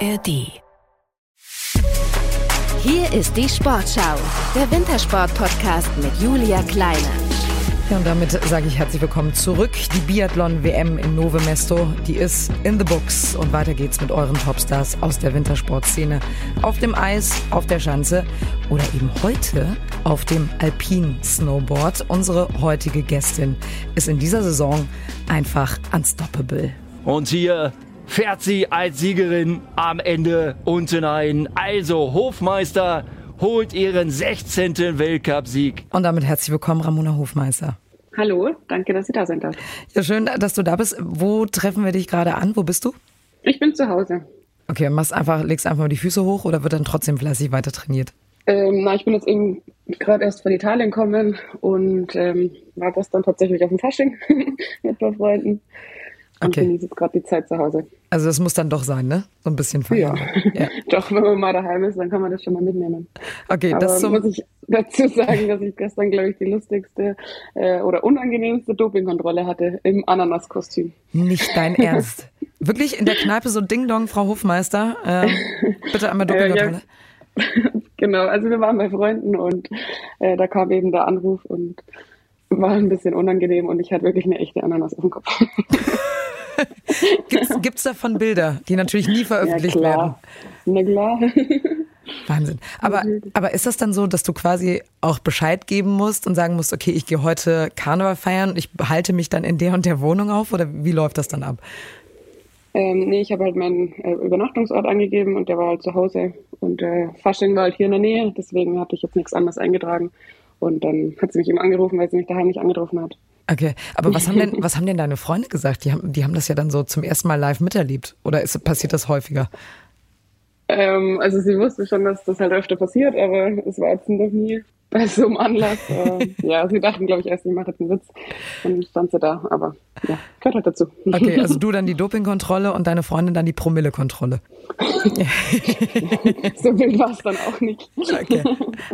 ARD. Hier ist die Sportschau, der Wintersport-Podcast mit Julia Kleine. Ja, und damit sage ich herzlich willkommen zurück. Die Biathlon-WM in Nove Mesto, die ist in the books. Und weiter geht's mit euren Topstars aus der Wintersportszene. Auf dem Eis, auf der Schanze oder eben heute auf dem Alpin-Snowboard. Unsere heutige Gästin ist in dieser Saison einfach unstoppable. Und hier fährt sie als Siegerin am Ende unten ein. Also Hofmeister holt ihren 16. Weltcupsieg. Und damit herzlich willkommen, Ramona Hofmeister. Hallo, danke, dass Sie da sind. Ja, schön, dass du da bist. Wo treffen wir dich gerade an? Wo bist du? Ich bin zu Hause. Okay, machst einfach, legst einfach mal die Füße hoch oder wird dann trotzdem fleißig weiter trainiert? Ähm, na, ich bin jetzt eben gerade erst von Italien gekommen und ähm, war gestern tatsächlich auf dem Fasching mit ein paar Freunden. Und okay. genieße jetzt gerade die Zeit zu Hause. Also das muss dann doch sein, ne? So ein bisschen feiern. Ja. ja. doch, wenn man mal daheim ist, dann kann man das schon mal mitnehmen. Okay, Aber das zum muss ich dazu sagen, dass ich gestern, glaube ich, die lustigste äh, oder unangenehmste Dopingkontrolle hatte im Ananaskostüm. Nicht dein Ernst. Wirklich in der Kneipe so Ding Dong, Frau Hofmeister. Äh, bitte einmal Dopingkontrolle. Äh, ja. genau, also wir waren bei Freunden und äh, da kam eben der Anruf und war ein bisschen unangenehm und ich hatte wirklich eine echte Ananas auf dem Kopf. Gibt es davon Bilder, die natürlich nie veröffentlicht ja, werden? Na klar. Wahnsinn. Aber, aber ist das dann so, dass du quasi auch Bescheid geben musst und sagen musst, okay, ich gehe heute Karneval feiern und ich halte mich dann in der und der Wohnung auf oder wie läuft das dann ab? Ähm, nee, ich habe halt meinen äh, Übernachtungsort angegeben und der war halt zu Hause. Und äh, Fasching war halt hier in der Nähe, deswegen hatte ich jetzt nichts anderes eingetragen. Und dann hat sie mich eben angerufen, weil sie mich daheim nicht angetroffen hat. Okay, aber was haben denn, was haben denn deine Freunde gesagt? Die haben, die haben das ja dann so zum ersten Mal live miterlebt. Oder ist, passiert das häufiger? Ähm, also sie wusste schon, dass das halt öfter passiert, aber es war jetzt noch nie bei so einem Anlass. Äh, ja, sie dachten, glaube ich, erst, ich mache jetzt einen Witz. Und dann stand sie da, aber ja, gehört halt dazu. Okay, also du dann die Dopingkontrolle und deine Freundin dann die Promillekontrolle. so wild war es dann auch nicht. Okay.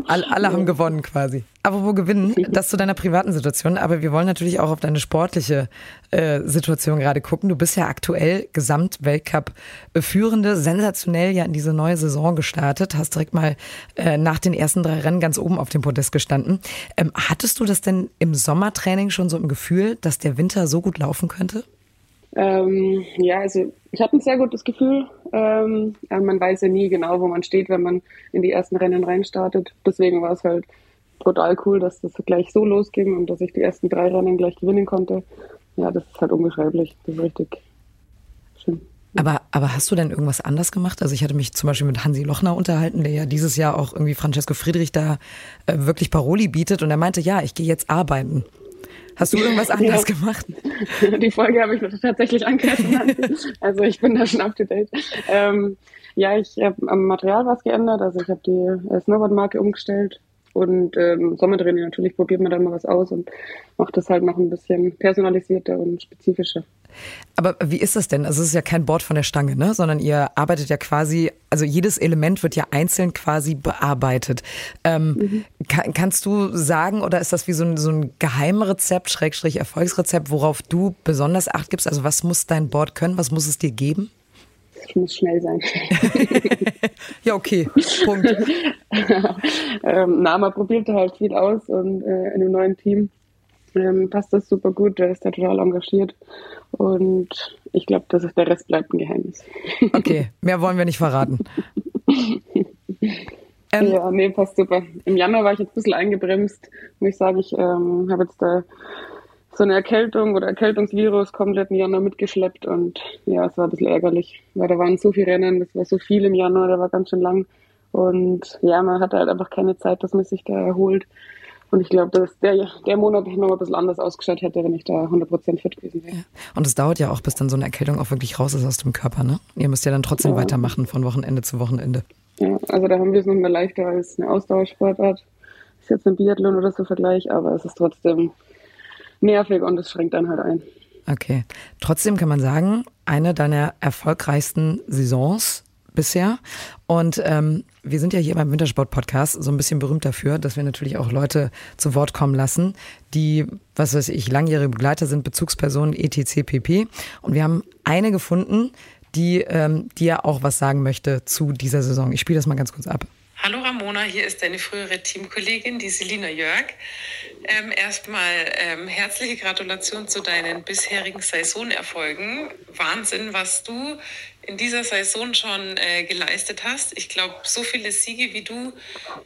Alle, alle haben gewonnen quasi. Aber wo gewinnen, das zu deiner privaten Situation. Aber wir wollen natürlich auch auf deine sportliche äh, Situation gerade gucken. Du bist ja aktuell Gesamtweltcup-Führende, sensationell ja in diese neue Saison gestartet, hast direkt mal äh, nach den ersten drei Rennen ganz oben auf dem Podest gestanden. Ähm, hattest du das denn im Sommertraining schon so im Gefühl, dass der Winter so gut laufen könnte? Ähm, ja, also ich hatte ein sehr gutes Gefühl. Ähm, man weiß ja nie genau, wo man steht, wenn man in die ersten Rennen reinstartet. Deswegen war es halt brutal cool, dass das gleich so losging und dass ich die ersten drei Rennen gleich gewinnen konnte. Ja, das ist halt unbeschreiblich. Das ist richtig schön. Aber, aber hast du denn irgendwas anders gemacht? Also ich hatte mich zum Beispiel mit Hansi Lochner unterhalten, der ja dieses Jahr auch irgendwie Francesco Friedrich da äh, wirklich Paroli bietet und er meinte, ja, ich gehe jetzt arbeiten. Hast du irgendwas anders ja. gemacht? Die Folge habe ich tatsächlich angehört. also ich bin da schon up to date. Ähm, ja, ich habe am Material was geändert. Also ich habe die äh, Snowboard-Marke umgestellt. Und ähm, Sommertraining natürlich probiert man dann mal was aus und macht das halt noch ein bisschen personalisierter und spezifischer. Aber wie ist das denn? Also es ist ja kein Board von der Stange, ne? sondern ihr arbeitet ja quasi, also jedes Element wird ja einzeln quasi bearbeitet. Ähm, mhm. kann, kannst du sagen, oder ist das wie so ein, so ein Geheimrezept, Schrägstrich Erfolgsrezept, worauf du besonders Acht gibst? Also was muss dein Board können? Was muss es dir geben? Ich muss schnell sein. ja, okay. Punkt. ähm, na, man probiert halt viel aus und äh, in einem neuen Team ähm, passt das super gut. Der ist da total engagiert. Und ich glaube, dass der Rest bleibt ein Geheimnis. Okay, mehr wollen wir nicht verraten. Ähm, ja, nee, passt super. Im Januar war ich jetzt ein bisschen eingebremst, muss ich sagen, ich ähm, habe jetzt da so eine Erkältung oder Erkältungsvirus komplett im Januar mitgeschleppt und ja, es war ein bisschen ärgerlich, weil da waren so viele Rennen, das war so viel im Januar, der war ganz schön lang und ja, man hatte halt einfach keine Zeit, dass man sich da erholt. Und ich glaube, dass der, der Monat noch ein bisschen anders ausgeschaut hätte, wenn ich da 100% fit gewesen wäre. Ja. Und es dauert ja auch, bis dann so eine Erkältung auch wirklich raus ist aus dem Körper, ne? Ihr müsst ja dann trotzdem ja. weitermachen von Wochenende zu Wochenende. Ja, also da haben wir es noch mal leichter als eine Ausdauersportart. Ist jetzt ein Biathlon oder so Vergleich, aber es ist trotzdem nervig und es schränkt dann halt ein. Okay. Trotzdem kann man sagen, eine deiner erfolgreichsten Saisons bisher. Und ähm, wir sind ja hier beim Wintersport-Podcast so ein bisschen berühmt dafür, dass wir natürlich auch Leute zu Wort kommen lassen, die, was weiß ich, langjährige Begleiter sind, Bezugspersonen, etc. pp. Und wir haben eine gefunden, die ähm, dir auch was sagen möchte zu dieser Saison. Ich spiele das mal ganz kurz ab. Hallo Ramona, hier ist deine frühere Teamkollegin, die Selina Jörg. Ähm, erstmal ähm, herzliche Gratulation zu deinen bisherigen Saisonerfolgen. Wahnsinn, was du in dieser Saison schon äh, geleistet hast. Ich glaube, so viele Siege, wie du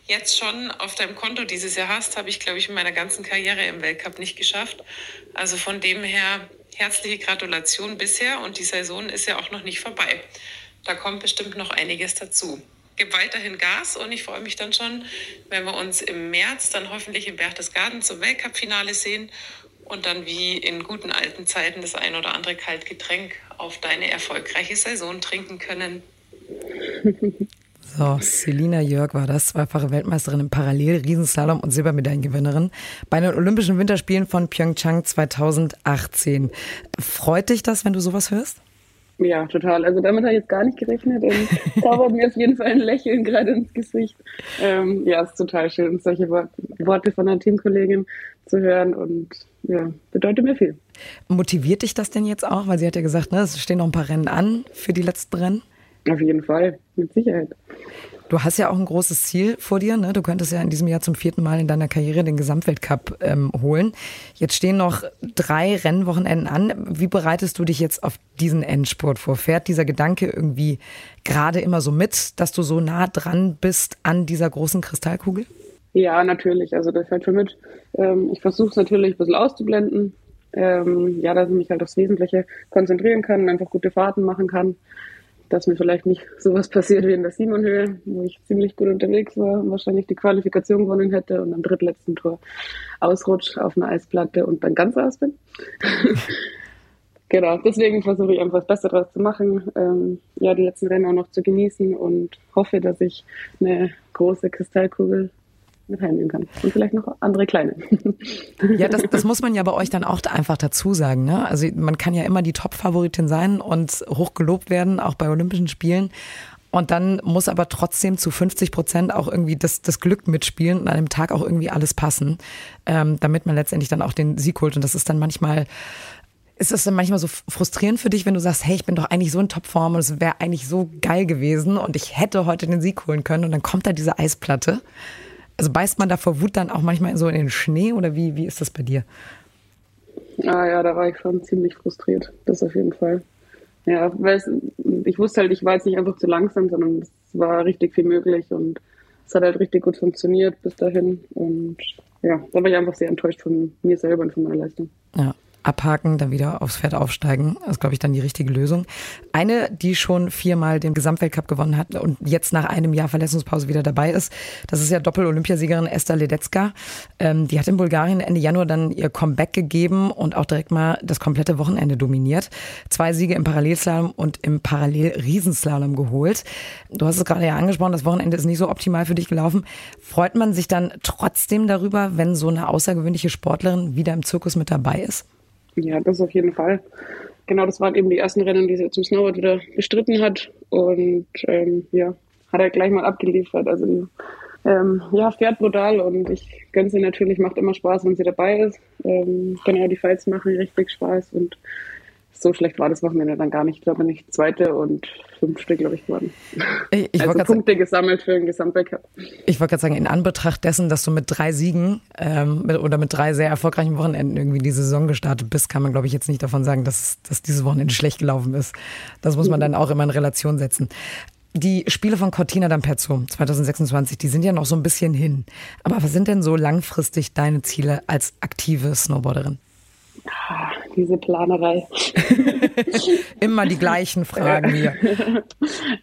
jetzt schon auf deinem Konto dieses Jahr hast, habe ich, glaube ich, in meiner ganzen Karriere im Weltcup nicht geschafft. Also von dem her herzliche Gratulation bisher und die Saison ist ja auch noch nicht vorbei. Da kommt bestimmt noch einiges dazu gebe weiterhin Gas und ich freue mich dann schon, wenn wir uns im März dann hoffentlich im Berchtesgaden zum Weltcup-Finale sehen und dann wie in guten alten Zeiten das ein oder andere Kaltgetränk auf deine erfolgreiche Saison trinken können. So, Selina Jörg war das, zweifache Weltmeisterin im Parallel, Riesenslalom und Silbermedaillengewinnerin bei den Olympischen Winterspielen von Pyeongchang 2018. Freut dich das, wenn du sowas hörst? Ja, total. Also damit habe ich jetzt gar nicht gerechnet und zaubert mir auf jeden Fall ein Lächeln gerade ins Gesicht. Ähm, ja, ist total schön, solche Worte von einer Teamkollegin zu hören und ja, bedeutet mir viel. Motiviert dich das denn jetzt auch? Weil sie hat ja gesagt, ne, es stehen noch ein paar Rennen an für die letzten Rennen. Auf jeden Fall, mit Sicherheit. Du hast ja auch ein großes Ziel vor dir. Ne? Du könntest ja in diesem Jahr zum vierten Mal in deiner Karriere den Gesamtweltcup ähm, holen. Jetzt stehen noch drei Rennwochenenden an. Wie bereitest du dich jetzt auf diesen Endspurt vor? Fährt dieser Gedanke irgendwie gerade immer so mit, dass du so nah dran bist an dieser großen Kristallkugel? Ja, natürlich. Also das fällt schon mit. Ähm, ich versuche es natürlich ein bisschen auszublenden. Ähm, ja, dass ich mich halt aufs Wesentliche konzentrieren kann und einfach gute Fahrten machen kann dass mir vielleicht nicht sowas passiert wie in der Simonhöhe, wo ich ziemlich gut unterwegs war und wahrscheinlich die Qualifikation gewonnen hätte und am drittletzten Tor ausrutscht auf einer Eisplatte und dann ganz aus bin. genau, deswegen versuche ich einfach das Beste daraus zu machen, ähm, ja, die letzten Rennen auch noch zu genießen und hoffe, dass ich eine große Kristallkugel mit heimnehmen kann. Und vielleicht noch andere kleine. Ja, das, das muss man ja bei euch dann auch einfach dazu sagen. Ne? Also man kann ja immer die Top-Favoritin sein und hoch gelobt werden, auch bei Olympischen Spielen. Und dann muss aber trotzdem zu 50 Prozent auch irgendwie das, das Glück mitspielen und an dem Tag auch irgendwie alles passen, ähm, damit man letztendlich dann auch den Sieg holt. Und das ist dann manchmal, ist das dann manchmal so frustrierend für dich, wenn du sagst, hey, ich bin doch eigentlich so in Topform und es wäre eigentlich so geil gewesen und ich hätte heute den Sieg holen können und dann kommt da diese Eisplatte. Also beißt man da vor Wut dann auch manchmal so in den Schnee oder wie, wie ist das bei dir? Ah ja, da war ich schon ziemlich frustriert. Das auf jeden Fall. Ja, weil es, ich wusste halt, ich war jetzt nicht einfach zu langsam, sondern es war richtig viel möglich und es hat halt richtig gut funktioniert bis dahin. Und ja, da war ich einfach sehr enttäuscht von mir selber und von meiner Leistung. Ja, abhaken, dann wieder aufs Pferd aufsteigen. Das ist, glaube ich, dann die richtige Lösung. Eine, die schon viermal den Gesamtweltcup gewonnen hat und jetzt nach einem Jahr Verletzungspause wieder dabei ist, das ist ja Doppel-Olympiasiegerin Esther Ledecka. Ähm, die hat in Bulgarien Ende Januar dann ihr Comeback gegeben und auch direkt mal das komplette Wochenende dominiert. Zwei Siege im Parallelslalom und im Parallel-Riesenslalom geholt. Du hast es gerade ja angesprochen, das Wochenende ist nicht so optimal für dich gelaufen. Freut man sich dann trotzdem darüber, wenn so eine außergewöhnliche Sportlerin wieder im Zirkus mit dabei ist? Ja, das auf jeden Fall. Genau, das waren eben die ersten Rennen, die sie zum Snowboard wieder bestritten hat. Und ähm, ja, hat er gleich mal abgeliefert. Also ähm, ja, fährt brutal und ich gönne sie natürlich, macht immer Spaß, wenn sie dabei ist. Ähm, genau, die Fights machen richtig Spaß und so schlecht war das Wochenende dann gar nicht. Ich glaube nicht zweite und fünfte, glaube ich, geworden. Ich, ich also Punkte sagen, gesammelt für den Gesamtweltcup. Ich wollte gerade sagen, in Anbetracht dessen, dass du mit drei Siegen ähm, mit, oder mit drei sehr erfolgreichen Wochenenden irgendwie die Saison gestartet bist, kann man, glaube ich, jetzt nicht davon sagen, dass, dass dieses Wochenende schlecht gelaufen ist. Das muss man dann auch immer in Relation setzen. Die Spiele von Cortina d'Ampezzo 2026, die sind ja noch so ein bisschen hin. Aber was sind denn so langfristig deine Ziele als aktive Snowboarderin? Ah, diese Planerei. immer die gleichen Fragen hier.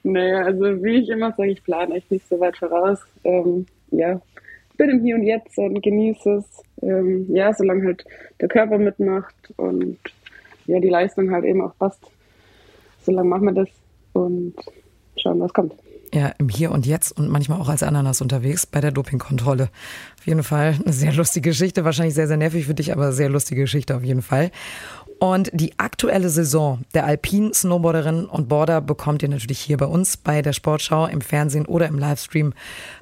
naja, also wie ich immer sage, ich plane echt nicht so weit voraus. Ähm, ja, bin im Hier und Jetzt und genieße es. Ähm, ja, solange halt der Körper mitmacht und ja, die Leistung halt eben auch passt. Solange machen wir das und schauen, was kommt ja, im Hier und Jetzt und manchmal auch als Ananas unterwegs bei der Dopingkontrolle. Auf jeden Fall eine sehr lustige Geschichte, wahrscheinlich sehr, sehr nervig für dich, aber sehr lustige Geschichte auf jeden Fall. Und die aktuelle Saison der alpinen Snowboarderinnen und Border bekommt ihr natürlich hier bei uns bei der Sportschau im Fernsehen oder im Livestream.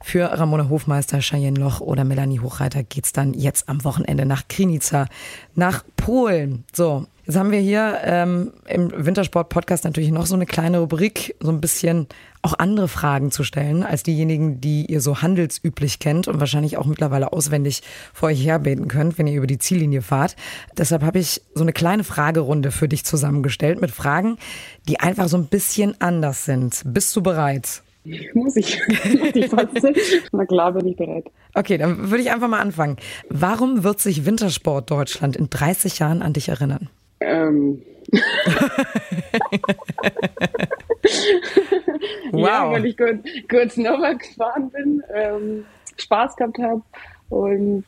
Für Ramona Hofmeister, Cheyenne Loch oder Melanie Hochreiter geht's dann jetzt am Wochenende nach Krinica nach Polen. So, Jetzt haben wir hier ähm, im Wintersport-Podcast natürlich noch so eine kleine Rubrik, so ein bisschen auch andere Fragen zu stellen, als diejenigen, die ihr so handelsüblich kennt und wahrscheinlich auch mittlerweile auswendig vor euch herbeten könnt, wenn ihr über die Ziellinie fahrt. Deshalb habe ich so eine kleine Fragerunde für dich zusammengestellt mit Fragen, die einfach so ein bisschen anders sind. Bist du bereit? Muss ich. Na klar, bin ich bereit. Okay, dann würde ich einfach mal anfangen. Warum wird sich Wintersport Deutschland in 30 Jahren an dich erinnern? Ähm. wow. Ja, weil ich kurz, kurz nochmal gefahren bin, ähm, Spaß gehabt habe und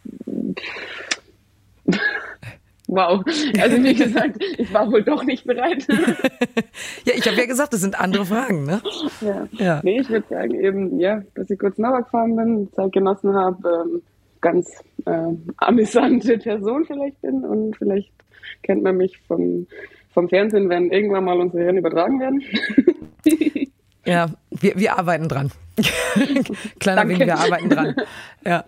wow. Also wie gesagt, ich war wohl doch nicht bereit. ja, ich habe ja gesagt, das sind andere Fragen, ne? Ja. ja. Nee, ich würde sagen eben, ja, dass ich kurz nochmal gefahren bin, Zeit genossen habe, ähm, ganz äh, amüsante Person vielleicht bin und vielleicht kennt man mich vom, vom Fernsehen, wenn irgendwann mal unsere Rennen übertragen werden. ja, wir, wir arbeiten dran. Kleiner Wink, wir arbeiten dran. Ja.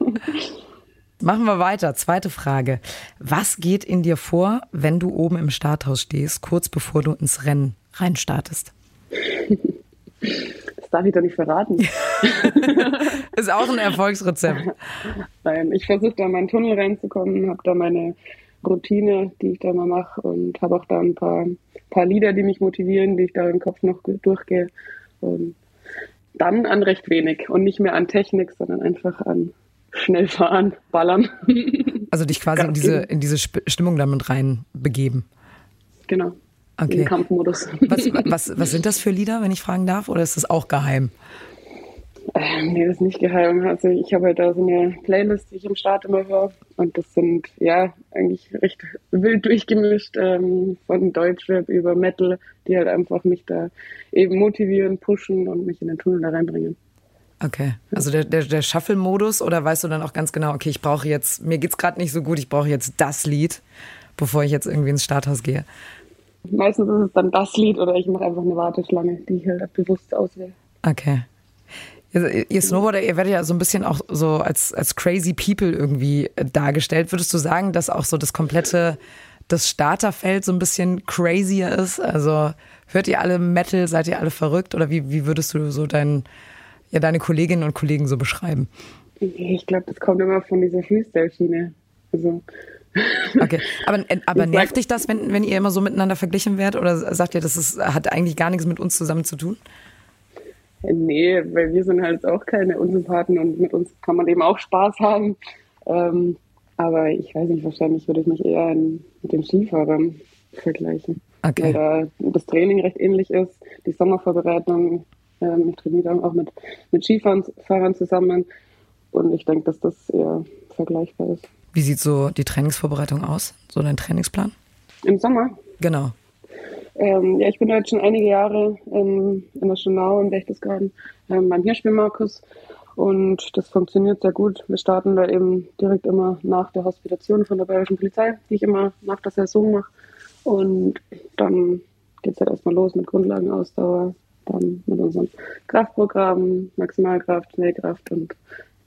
Machen wir weiter. Zweite Frage. Was geht in dir vor, wenn du oben im Starthaus stehst, kurz bevor du ins Rennen reinstartest? Das darf ich doch nicht verraten. Ist auch ein Erfolgsrezept. Nein, ich versuche da in meinen Tunnel reinzukommen, habe da meine Routine, die ich da mal mache und habe auch da ein paar, paar Lieder, die mich motivieren, die ich da im Kopf noch durchgehe. Und dann an recht wenig und nicht mehr an Technik, sondern einfach an schnell fahren, ballern. Also dich quasi in diese, in diese Stimmung damit rein begeben. Genau. Okay. In Kampfmodus. Was, was, was sind das für Lieder, wenn ich fragen darf, oder ist das auch geheim? Nee, das ist nicht geheim. Also ich habe halt da so eine Playlist, die ich im Start immer höre. Und das sind ja eigentlich recht wild durchgemischt ähm, von Deutschrap über Metal, die halt einfach mich da eben motivieren, pushen und mich in den Tunnel da reinbringen. Okay, also der, der, der Shuffle-Modus oder weißt du dann auch ganz genau, okay, ich brauche jetzt, mir geht's gerade nicht so gut, ich brauche jetzt das Lied, bevor ich jetzt irgendwie ins Starthaus gehe? Meistens ist es dann das Lied oder ich mache einfach eine Warteschlange, die ich halt bewusst auswähle. Okay. Ihr Snowboarder, ihr werdet ja so ein bisschen auch so als, als crazy people irgendwie äh, dargestellt. Würdest du sagen, dass auch so das komplette, das Starterfeld so ein bisschen crazier ist? Also hört ihr alle Metal, seid ihr alle verrückt? Oder wie, wie würdest du so dein, ja, deine Kolleginnen und Kollegen so beschreiben? Ich glaube, das kommt immer von dieser Freestyle-Schiene. Also. Okay, aber, äh, aber nervt dich das, wenn, wenn ihr immer so miteinander verglichen werdet? Oder sagt ihr, das ist, hat eigentlich gar nichts mit uns zusammen zu tun? Nee, weil wir sind halt auch keine Unsympathen und mit uns kann man eben auch Spaß haben. Ähm, aber ich weiß nicht, wahrscheinlich würde ich mich eher in, mit den Skifahrern vergleichen. Okay. Weil da das Training recht ähnlich ist, die Sommervorbereitung. Ähm, ich trainiere dann auch mit, mit Skifahrern zusammen und ich denke, dass das eher vergleichbar ist. Wie sieht so die Trainingsvorbereitung aus? So dein Trainingsplan? Im Sommer? Genau. Ähm, ja, ich bin jetzt schon einige Jahre ähm, in der Schönau in Berchtesgaden ähm, beim Hirschspielmarkus und das funktioniert sehr gut. Wir starten da eben direkt immer nach der Hospitation von der Bayerischen Polizei, die ich immer nach der Saison mache. Und dann geht es halt erstmal los mit Grundlagenausdauer, dann mit unserem Kraftprogramm, Maximalkraft, Schnellkraft und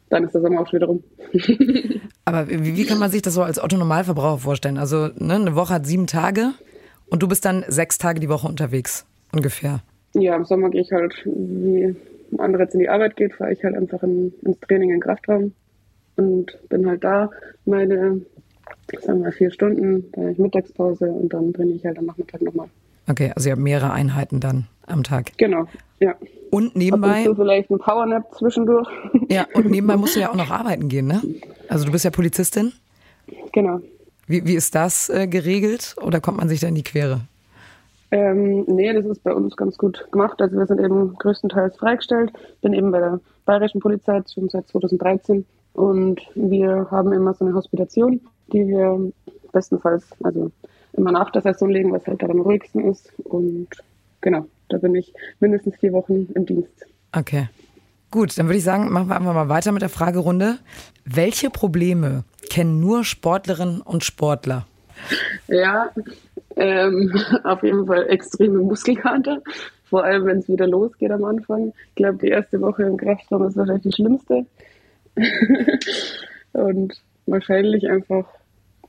dann ist der Sommer auch schon wieder rum. Aber wie, wie, kann man sich das so als Otto-Normalverbraucher vorstellen? Also ne, eine Woche hat sieben Tage. Und du bist dann sechs Tage die Woche unterwegs, ungefähr? Ja, im Sommer gehe ich halt, wie andere jetzt in die Arbeit geht, fahre ich halt einfach in, ins Training in Kraftraum und bin halt da meine, sagen wir, vier Stunden, dann habe ich Mittagspause und dann trainiere ich halt am Nachmittag nochmal. Okay, also ihr habt mehrere Einheiten dann am Tag. Genau, ja. Und nebenbei. Und vielleicht ein Powernap zwischendurch. Ja, und nebenbei musst du ja auch noch arbeiten gehen, ne? Also du bist ja Polizistin. Genau. Wie, wie ist das äh, geregelt oder kommt man sich da in die Quere? Ähm, nee, das ist bei uns ganz gut gemacht. Also wir sind eben größtenteils freigestellt. Bin eben bei der Bayerischen Polizei schon seit 2013 und wir haben immer so eine Hospitation, die wir bestenfalls, also immer nach der Saison legen, was halt da am ruhigsten ist. Und genau, da bin ich mindestens vier Wochen im Dienst. Okay. Gut, dann würde ich sagen, machen wir einfach mal weiter mit der Fragerunde. Welche Probleme kennen nur Sportlerinnen und Sportler? Ja, ähm, auf jeden Fall extreme Muskelkater. Vor allem, wenn es wieder losgeht am Anfang. Ich glaube, die erste Woche im Kraftraum ist wahrscheinlich die schlimmste. und wahrscheinlich einfach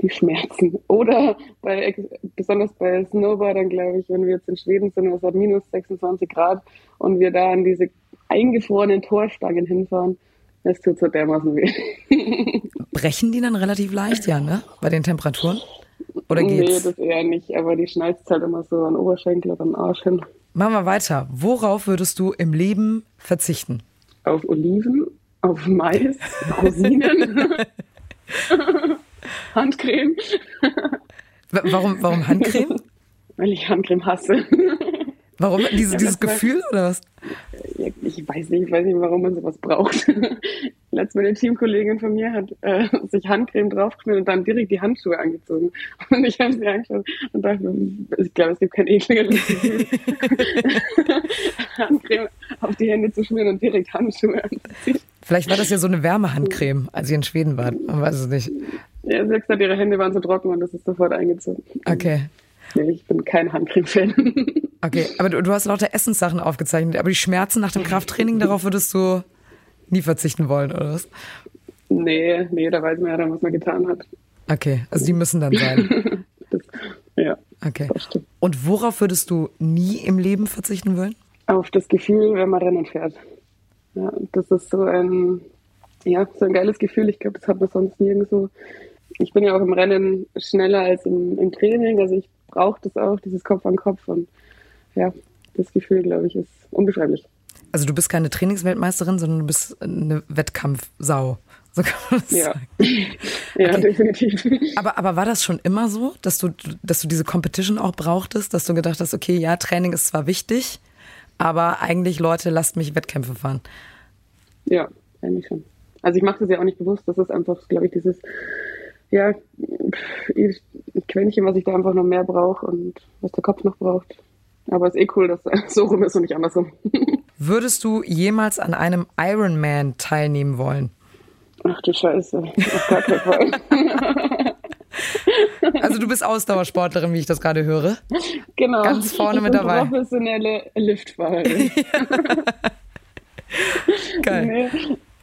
die Schmerzen. Oder bei, besonders bei Snowboardern, glaube ich, wenn wir jetzt in Schweden sind, es hat minus 26 Grad und wir da an diese eingefrorenen Torstangen hinfahren, das tut so dermaßen weh. Brechen die dann relativ leicht, ja, ne? Bei den Temperaturen? Oder geht's? Nee, das eher nicht, aber die schneidet halt immer so an Oberschenkel oder an Arsch hin. Machen wir weiter. Worauf würdest du im Leben verzichten? Auf Oliven, auf Mais, Rosinen, Handcreme. Warum, warum Handcreme? Weil ich Handcreme hasse. Warum? Diese, dieses Gefühl oder was? Ich weiß nicht, ich weiß nicht, warum man sowas braucht. Letztes eine Teamkollegin von mir hat äh, sich Handcreme draufgeschmiert und dann direkt die Handschuhe angezogen. Und ich habe sie angeschaut und dachte, ich glaube, es gibt kein ekligeres Gefühl, Handcreme auf die Hände zu schmieren und direkt Handschuhe anzuziehen. Vielleicht war das ja so eine Wärmehandcreme, als ihr in Schweden wart. Man weiß es nicht. Ja, sie hat gesagt, ihre Hände waren so trocken und das ist sofort eingezogen. Okay. Nee, ich bin kein Handcreme-Fan. Okay, aber du, du hast lauter Essenssachen aufgezeichnet, aber die Schmerzen nach dem Krafttraining, darauf würdest du nie verzichten wollen, oder was? Nee, nee, da weiß man ja dann, was man getan hat. Okay, also die müssen dann sein. das, ja. Okay. Und worauf würdest du nie im Leben verzichten wollen? Auf das Gefühl, wenn man Rennen fährt. Ja, das ist so ein, ja, so ein geiles Gefühl. Ich glaube, das hat man sonst nirgendwo. Ich bin ja auch im Rennen schneller als im, im Training. Also ich brauche das auch, dieses Kopf an Kopf. Und ja, das Gefühl, glaube ich, ist unbeschreiblich. Also du bist keine Trainingsweltmeisterin, sondern du bist eine Wettkampfsau. So kann man das ja. sagen. ja, Okay. definitiv. Aber, aber war das schon immer so, dass du, dass du diese Competition auch brauchtest, dass du gedacht hast, okay, ja, Training ist zwar wichtig, aber eigentlich, Leute, lasst mich Wettkämpfe fahren. Ja, eigentlich schon. Also ich mache das ja auch nicht bewusst. Das ist einfach, glaube ich, dieses, ja, Quäntchen, was ich da einfach noch mehr brauche und was der Kopf noch braucht. Aber es ist eh cool, dass es so rum ist und nicht andersrum. Würdest du jemals an einem Ironman teilnehmen wollen? Ach du Scheiße, auf gar keinen Fall. Also du bist Ausdauersportlerin, wie ich das gerade höre. Genau. Ganz vorne ich mit dabei. Professionelle Liftfahrerin. Geil.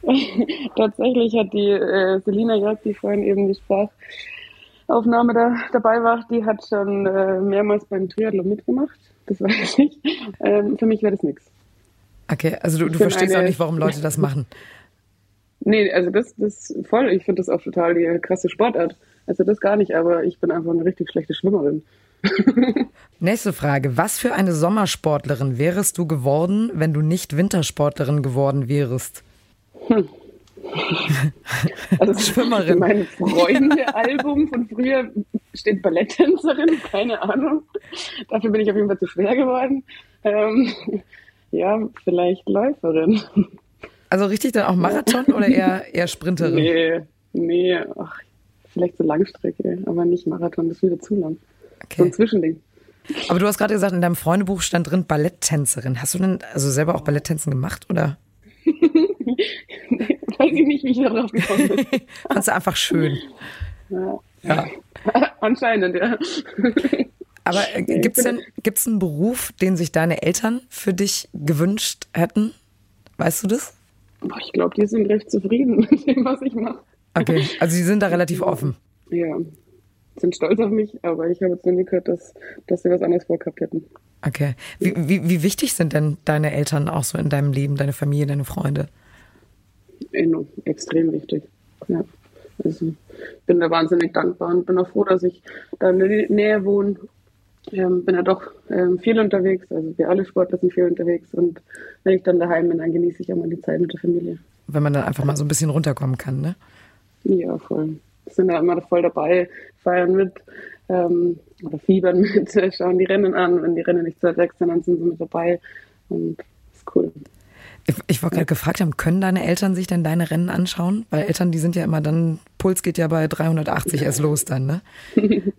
Nee. Tatsächlich hat die äh, Selina Jörg, die vorhin eben die Sprachaufnahme da, dabei war, die hat schon äh, mehrmals beim Triathlon mitgemacht. Das weiß ich. Ähm, für mich wäre das nichts. Okay, also du, du verstehst eine- auch nicht, warum Leute das machen. Nee, also das, das voll. Ich finde das auch total die krasse Sportart. Also das gar nicht, aber ich bin einfach eine richtig schlechte Schwimmerin. Nächste Frage. Was für eine Sommersportlerin wärest du geworden, wenn du nicht Wintersportlerin geworden wärst? Also Schwimmerin. In meinem Freunde-Album von früher steht Balletttänzerin, keine Ahnung. Dafür bin ich auf jeden Fall zu schwer geworden. Ähm, ja, vielleicht Läuferin. Also richtig dann auch Marathon oder eher, eher Sprinterin? Nee, nee, ach, vielleicht so Langstrecke, aber nicht Marathon, das ist wieder zu lang. So ein Okay. Zwischending. Aber du hast gerade gesagt, in deinem Freundebuch stand drin Balletttänzerin. Hast du denn also selber auch Balletttänzen gemacht oder Weiß ich nicht, wie ich darauf gekommen bin. fandst du einfach schön? Ja. Ja. Anscheinend, ja. Aber äh, gibt's denn gibt's einen Beruf, den sich deine Eltern für dich gewünscht hätten? Weißt du das? Ich glaube, die sind recht zufrieden mit dem, was ich mache. Okay, also sie sind da relativ offen. Ja, sind stolz auf mich, aber ich habe jetzt noch nie gehört, dass, dass sie was anderes vorgehabt hätten. Okay. Wie, wie, wie wichtig sind denn deine Eltern auch so in deinem Leben, deine Familie, deine Freunde? Enorm, extrem wichtig. Ja. Also, ich bin da wahnsinnig dankbar und bin auch froh, dass ich da in der Nähe wohne. Ähm, bin ja doch ähm, viel unterwegs, also wir alle Sportler sind viel unterwegs und wenn ich dann daheim bin, dann genieße ich auch mal die Zeit mit der Familie. Wenn man dann einfach mal so ein bisschen runterkommen kann, ne? Ja, voll. Sind da immer voll dabei, feiern mit ähm, oder fiebern mit, schauen die Rennen an. Wenn die Rennen nicht zu weit weg sind, dann sind sie mit dabei und ist cool. Ich, ich wollte gerade gefragt haben, können deine Eltern sich denn deine Rennen anschauen? Weil Eltern, die sind ja immer dann, Puls geht ja bei 380 erst los dann, ne?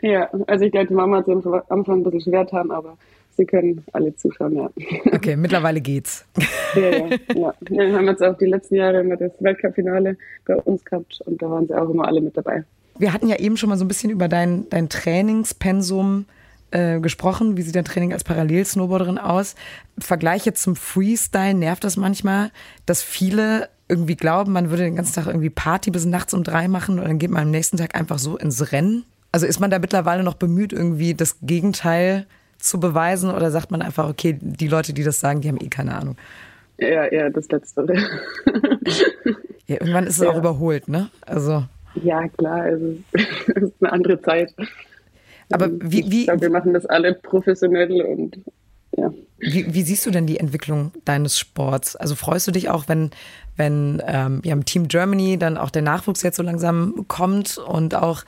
Ja, also ich glaube, die Mama hat sich am Anfang ein bisschen schwer getan, aber sie können alle zuschauen, ja. Okay, mittlerweile geht's. ja, ja, ja. Wir haben jetzt auch die letzten Jahre immer das Weltcup-Finale bei uns gehabt und da waren sie auch immer alle mit dabei. Wir hatten ja eben schon mal so ein bisschen über dein, dein Trainingspensum äh, gesprochen. Wie sieht dein Training als Parallelsnowboarderin aus? Vergleich jetzt zum Freestyle nervt das manchmal, dass viele irgendwie glauben, man würde den ganzen Tag irgendwie Party bis nachts um drei machen und dann geht man am nächsten Tag einfach so ins Rennen? Also ist man da mittlerweile noch bemüht, irgendwie das Gegenteil zu beweisen oder sagt man einfach, okay, die Leute, die das sagen, die haben eh keine Ahnung? Ja, eher das Letztere. ja, irgendwann ist es ja. auch überholt, ne? Also. Ja, klar, also, es ist eine andere Zeit. Aber wie, wie, ich glaube, wir machen das alle professionell und ja. Wie, wie, siehst du denn die Entwicklung deines Sports? Also freust du dich auch, wenn, wenn ähm, ja, im Team Germany dann auch der Nachwuchs jetzt so langsam kommt und auch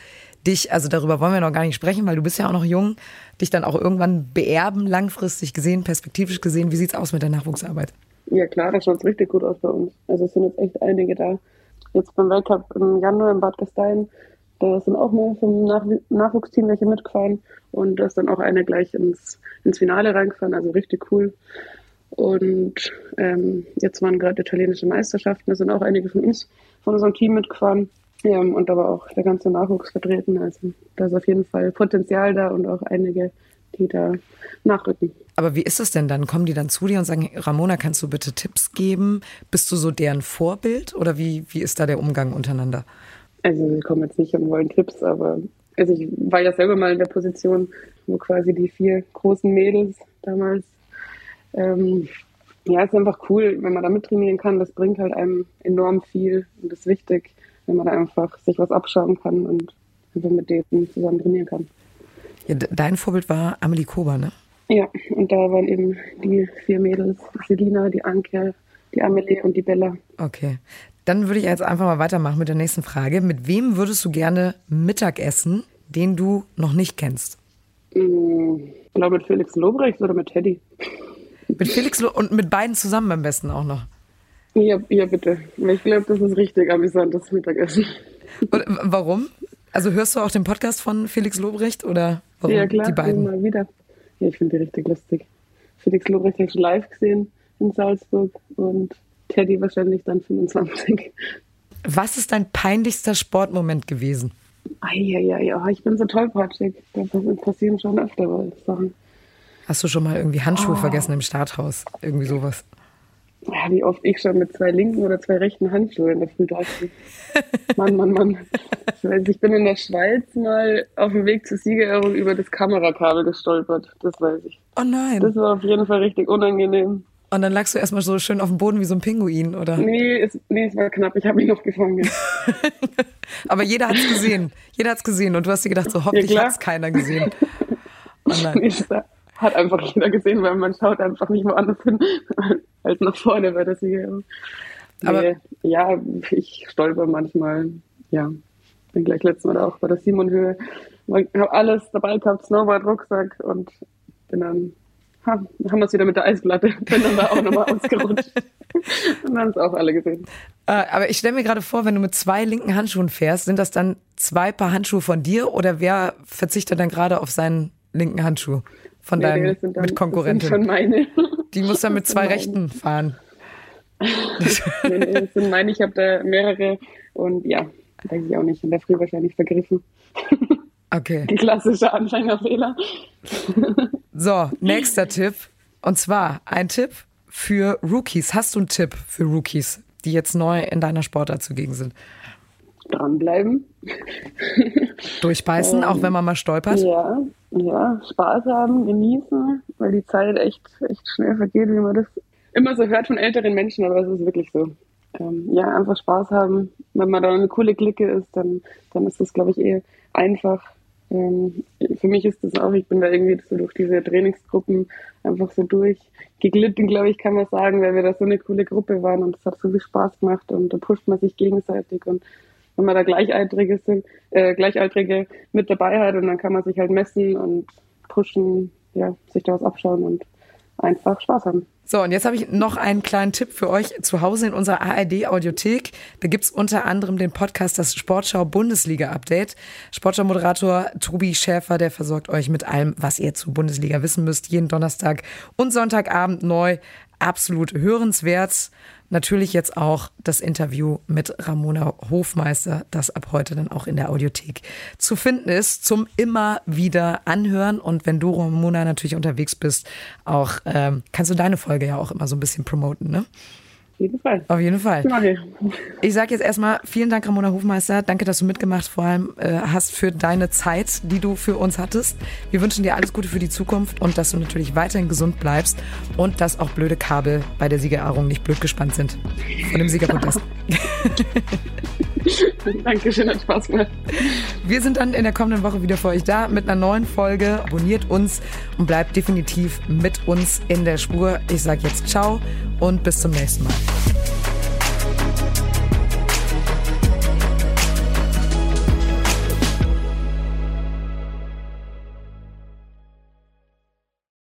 dich, also darüber wollen wir noch gar nicht sprechen, weil du bist ja auch noch jung, dich dann auch irgendwann beerben, langfristig gesehen, perspektivisch gesehen. Wie sieht es aus mit der Nachwuchsarbeit? Ja klar, da schaut es richtig gut aus bei uns. Also es sind jetzt echt einige da. Jetzt beim Weltcup im Januar in Bad Gastein, da sind auch mal vom Nach Nachwuchsteam welche mitgefahren und da ist dann auch eine gleich ins, ins Finale reingefahren, also richtig cool. Und ähm, jetzt waren gerade italienische Meisterschaften, da sind auch einige von uns, von unserem Team mitgefahren. Ja, und da war auch der ganze Nachwuchs vertreten. Also da ist auf jeden Fall Potenzial da und auch einige, die da nachrücken. Aber wie ist es denn dann? Kommen die dann zu dir und sagen, Ramona, kannst du bitte Tipps geben? Bist du so deren Vorbild oder wie, wie ist da der Umgang untereinander? Also sie kommen jetzt nicht und wollen Tipps, aber also ich war ja selber mal in der Position, wo quasi die vier großen Mädels damals ähm, ja, es ist einfach cool, wenn man da mittrainieren kann. Das bringt halt einem enorm viel und ist wichtig wenn man da einfach sich was abschauen kann und einfach mit denen zusammen trainieren kann. Ja, dein Vorbild war Amelie Kober, ne? Ja, und da waren eben die vier Mädels, Selina, die Anke, die Amelie und die Bella. Okay. Dann würde ich jetzt einfach mal weitermachen mit der nächsten Frage. Mit wem würdest du gerne Mittag essen, den du noch nicht kennst? Ich glaube mit Felix Lobrecht oder mit Teddy. Mit Felix Lo und mit beiden zusammen am besten auch noch. Ja, ja bitte. Ich glaube, das ist richtig amüsantes Mittagessen. Und warum? Also hörst du auch den Podcast von Felix Lobrecht oder warum ja, klar, die beiden? Immer wieder. Ja, ich finde die richtig lustig. Felix Lobrecht habe ich live gesehen in Salzburg und Teddy wahrscheinlich dann 25. Was ist dein peinlichster Sportmoment gewesen? Eieiei, oh, ich bin so tollpatschig. Das passieren schon öfter Sachen. Hast du schon mal irgendwie Handschuhe oh. vergessen im Starthaus? Irgendwie sowas? ja, wie oft ich schon mit zwei linken oder zwei rechten Handschuhen in der Früh da Mann, Mann, Mann. Ich, weiß, ich bin in der Schweiz mal auf dem Weg zur Siegerehrung über das Kamerakabel gestolpert. Das weiß ich. Oh nein. Das war auf jeden Fall richtig unangenehm. Und dann lagst du erstmal so schön auf dem Boden wie so ein Pinguin, oder? Nee, es, nee, es war knapp. Ich habe mich noch gefangen. Aber jeder hat es gesehen. Jeder hat es gesehen. Und du hast dir gedacht, so hoffentlich ja, hat es keiner gesehen. Oh nein. hat einfach jeder gesehen, weil man schaut einfach nicht woanders hin als nach vorne bei der Siegerehrung. Aber nee, ja, ich stolper manchmal. Ja, bin gleich letztes Mal auch bei der Simon-Höhe. Ich habe alles dabei gehabt, Snowboard, Rucksack und bin dann ha, haben wir es wieder mit der Eisplatte. Bin dann da auch nochmal ausgerutscht. und haben es auch alle gesehen. Äh, aber ich stelle mir gerade vor, wenn du mit zwei linken Handschuhen fährst, sind das dann zwei Paar Handschuhe von dir oder wer verzichtet dann gerade auf seinen linken Handschuh von nee, deinem nee, Mitkonkurrentin? Das sind schon meine. Die muss dann mit zwei Rechten fahren. nee, nee, das sind meine. Ich habe da mehrere und ja, weiß ich auch nicht. In der Früh wahrscheinlich vergriffen. Okay. Die klassische Anfängerfehler. so, nächster Tipp. Und zwar ein Tipp für Rookies. Hast du einen Tipp für Rookies, die jetzt neu in deiner Sportart zugegen sind? Dranbleiben. Durchbeißen, ähm, auch wenn man mal stolpert? Ja, ja, Spaß haben, genießen, weil die Zeit echt, echt schnell vergeht, wie man das immer so hört von älteren Menschen, aber es ist wirklich so. Ähm, ja, einfach Spaß haben. Wenn man da eine coole Clique ist, dann, dann ist das, glaube ich, eher einfach. Ähm, für mich ist das auch, ich bin da irgendwie so durch diese Trainingsgruppen einfach so durchgeglitten, glaube ich, kann man sagen, weil wir da so eine coole Gruppe waren und es hat so viel Spaß gemacht und da pusht man sich gegenseitig und wenn man da Gleichaltrige sind, äh, Gleichaltrige mit dabei hat und dann kann man sich halt messen und pushen, ja, sich da was abschauen und einfach Spaß haben. So, und jetzt habe ich noch einen kleinen Tipp für euch zu Hause in unserer ARD-Audiothek. Da gibt's unter anderem den Podcast Das Sportschau-Bundesliga-Update. Sportschau-Moderator Tobi Schäfer, der versorgt euch mit allem, was ihr zu Bundesliga wissen müsst. Jeden Donnerstag und Sonntagabend neu. Absolut hörenswert. Natürlich jetzt auch das Interview mit Ramona Hofmeister, das ab heute dann auch in der Audiothek zu finden ist, zum immer wieder anhören. Und wenn du, Ramona, natürlich unterwegs bist, auch ähm, kannst du deine Folge ja auch immer so ein bisschen promoten, ne? Jeden Fall. Auf jeden Fall. Ich. Ich sage jetzt erstmal vielen Dank, Ramona Hofmeister. Danke, dass du mitgemacht vor allem äh, hast für deine Zeit, die du für uns hattest. Wir wünschen dir alles Gute für die Zukunft und dass du natürlich weiterhin gesund bleibst und dass auch blöde Kabel bei der Siegerehrung nicht blöd gespannt sind von dem Siegerprotest. Dankeschön, hat Spaß gemacht. Wir sind dann in der kommenden Woche wieder für euch da mit einer neuen Folge. Abonniert uns und bleibt definitiv mit uns in der Spur. Ich sage jetzt ciao und bis zum nächsten Mal.